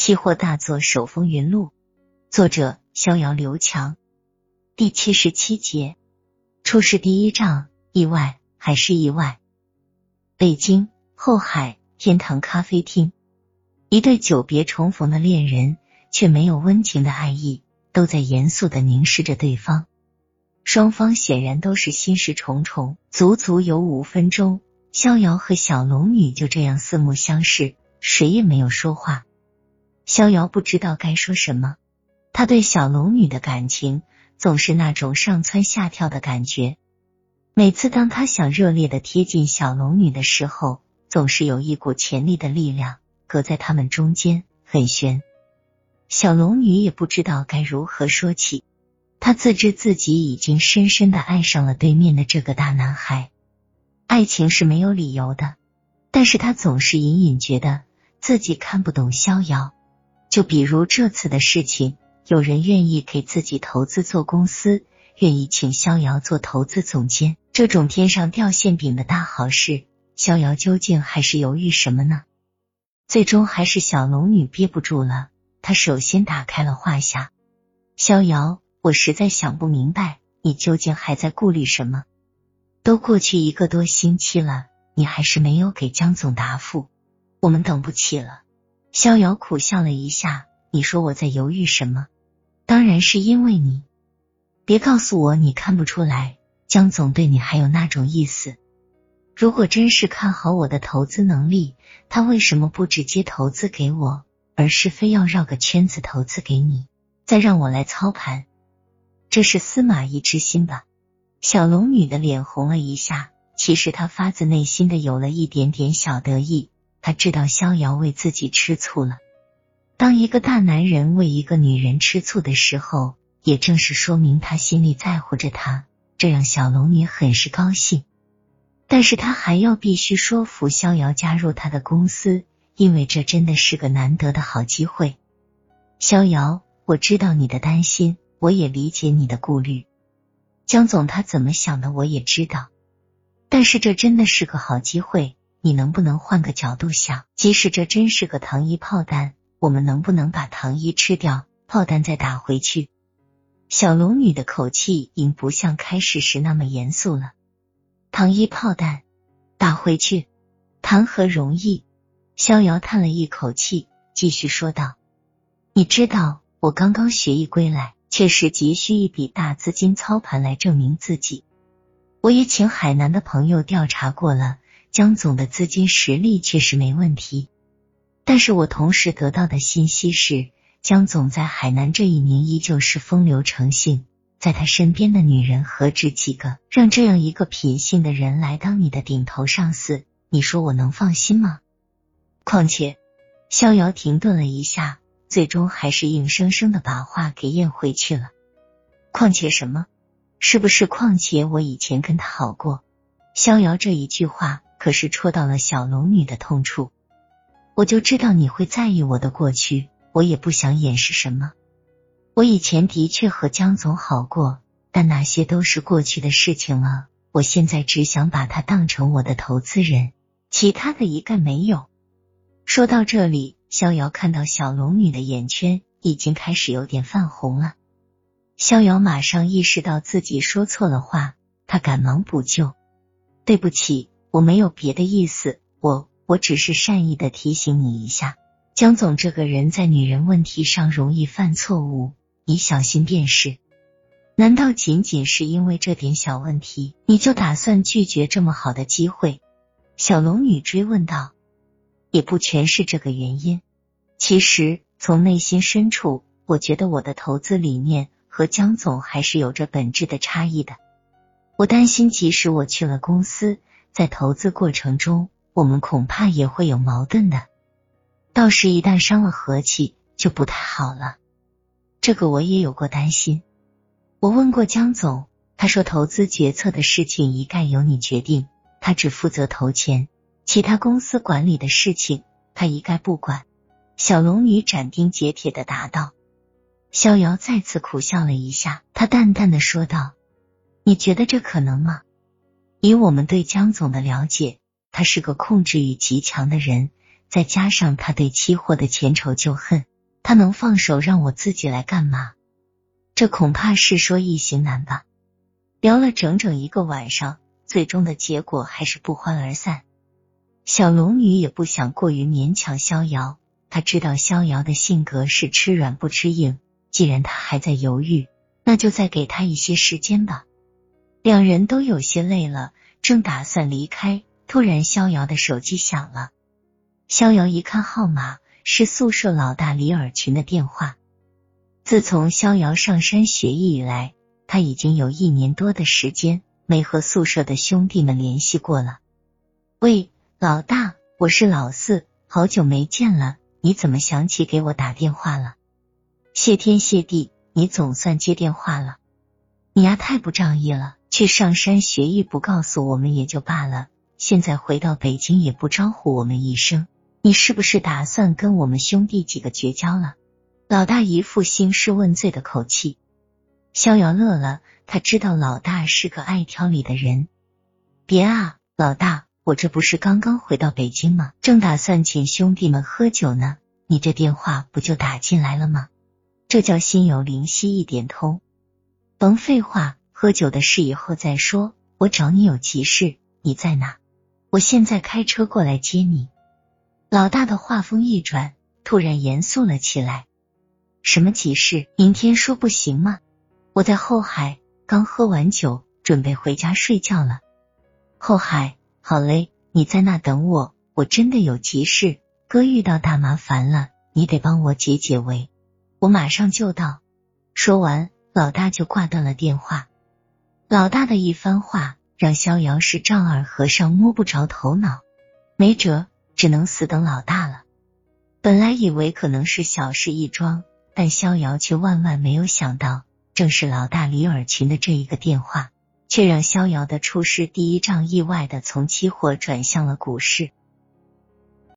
期货大作手风云录，作者逍遥刘强，第七十七节，出事第一仗，意外还是意外？北京后海天堂咖啡厅，一对久别重逢的恋人，却没有温情的爱意，都在严肃的凝视着对方。双方显然都是心事重重，足足有五分钟，逍遥和小龙女就这样四目相视，谁也没有说话。逍遥不知道该说什么，他对小龙女的感情总是那种上蹿下跳的感觉。每次当他想热烈的贴近小龙女的时候，总是有一股潜力的力量隔在他们中间，很悬。小龙女也不知道该如何说起，她自知自己已经深深的爱上了对面的这个大男孩。爱情是没有理由的，但是她总是隐隐觉得自己看不懂逍遥。就比如这次的事情，有人愿意给自己投资做公司，愿意请逍遥做投资总监，这种天上掉馅饼的大好事，逍遥究竟还是犹豫什么呢？最终还是小龙女憋不住了，她首先打开了话匣：“逍遥，我实在想不明白，你究竟还在顾虑什么？都过去一个多星期了，你还是没有给江总答复，我们等不起了。”逍遥苦笑了一下，你说我在犹豫什么？当然是因为你。别告诉我你看不出来，江总对你还有那种意思。如果真是看好我的投资能力，他为什么不直接投资给我，而是非要绕个圈子投资给你，再让我来操盘？这是司马懿之心吧？小龙女的脸红了一下，其实她发自内心的有了一点点小得意。他知道逍遥为自己吃醋了。当一个大男人为一个女人吃醋的时候，也正是说明他心里在乎着她，这让小龙女很是高兴。但是他还要必须说服逍遥加入他的公司，因为这真的是个难得的好机会。逍遥，我知道你的担心，我也理解你的顾虑。江总他怎么想的，我也知道。但是这真的是个好机会。你能不能换个角度想？即使这真是个糖衣炮弹，我们能不能把糖衣吃掉，炮弹再打回去？小龙女的口气已不像开始时那么严肃了。糖衣炮弹打回去，谈何容易？逍遥叹了一口气，继续说道：“你知道，我刚刚学艺归来，确实急需一笔大资金操盘来证明自己。我也请海南的朋友调查过了。”江总的资金实力确实没问题，但是我同时得到的信息是，江总在海南这一年依旧是风流成性，在他身边的女人何止几个？让这样一个品性的人来当你的顶头上司，你说我能放心吗？况且，逍遥停顿了一下，最终还是硬生生的把话给咽回去了。况且什么？是不是？况且我以前跟他好过？逍遥这一句话。可是戳到了小龙女的痛处，我就知道你会在意我的过去，我也不想掩饰什么。我以前的确和江总好过，但那些都是过去的事情了。我现在只想把他当成我的投资人，其他的一概没有。说到这里，逍遥看到小龙女的眼圈已经开始有点泛红了。逍遥马上意识到自己说错了话，他赶忙补救：“对不起。”我没有别的意思，我我只是善意的提醒你一下，江总这个人在女人问题上容易犯错误，你小心便是。难道仅仅是因为这点小问题，你就打算拒绝这么好的机会？小龙女追问道。也不全是这个原因，其实从内心深处，我觉得我的投资理念和江总还是有着本质的差异的。我担心，即使我去了公司。在投资过程中，我们恐怕也会有矛盾的，到时一旦伤了和气，就不太好了。这个我也有过担心。我问过江总，他说投资决策的事情一概由你决定，他只负责投钱，其他公司管理的事情他一概不管。小龙女斩钉截铁的答道。逍遥再次苦笑了一下，他淡淡的说道：“你觉得这可能吗？”以我们对江总的了解，他是个控制欲极强的人，再加上他对期货的前仇旧恨，他能放手让我自己来干嘛？这恐怕是说易行难吧。聊了整整一个晚上，最终的结果还是不欢而散。小龙女也不想过于勉强逍遥，她知道逍遥的性格是吃软不吃硬，既然他还在犹豫，那就再给他一些时间吧。两人都有些累了，正打算离开，突然逍遥的手机响了。逍遥一看号码，是宿舍老大李尔群的电话。自从逍遥上山学艺以来，他已经有一年多的时间没和宿舍的兄弟们联系过了。喂，老大，我是老四，好久没见了，你怎么想起给我打电话了？谢天谢地，你总算接电话了。你呀太不仗义了，去上山学艺不告诉我们也就罢了，现在回到北京也不招呼我们一声，你是不是打算跟我们兄弟几个绝交了？老大一副兴师问罪的口气。逍遥乐了，他知道老大是个爱挑理的人。别啊，老大，我这不是刚刚回到北京吗？正打算请兄弟们喝酒呢，你这电话不就打进来了吗？这叫心有灵犀一点通。甭废话，喝酒的事以后再说。我找你有急事，你在哪？我现在开车过来接你。老大的话锋一转，突然严肃了起来。什么急事？明天说不行吗？我在后海，刚喝完酒，准备回家睡觉了。后海，好嘞，你在那等我。我真的有急事，哥遇到大麻烦了，你得帮我解解围。我马上就到。说完，老大就挂断了电话。老大的一番话让逍遥是丈二和尚摸不着头脑，没辙，只能死等老大了。本来以为可能是小事一桩。但逍遥却万万没有想到，正是老大李尔群的这一个电话，却让逍遥的出师第一仗意外的从期货转向了股市。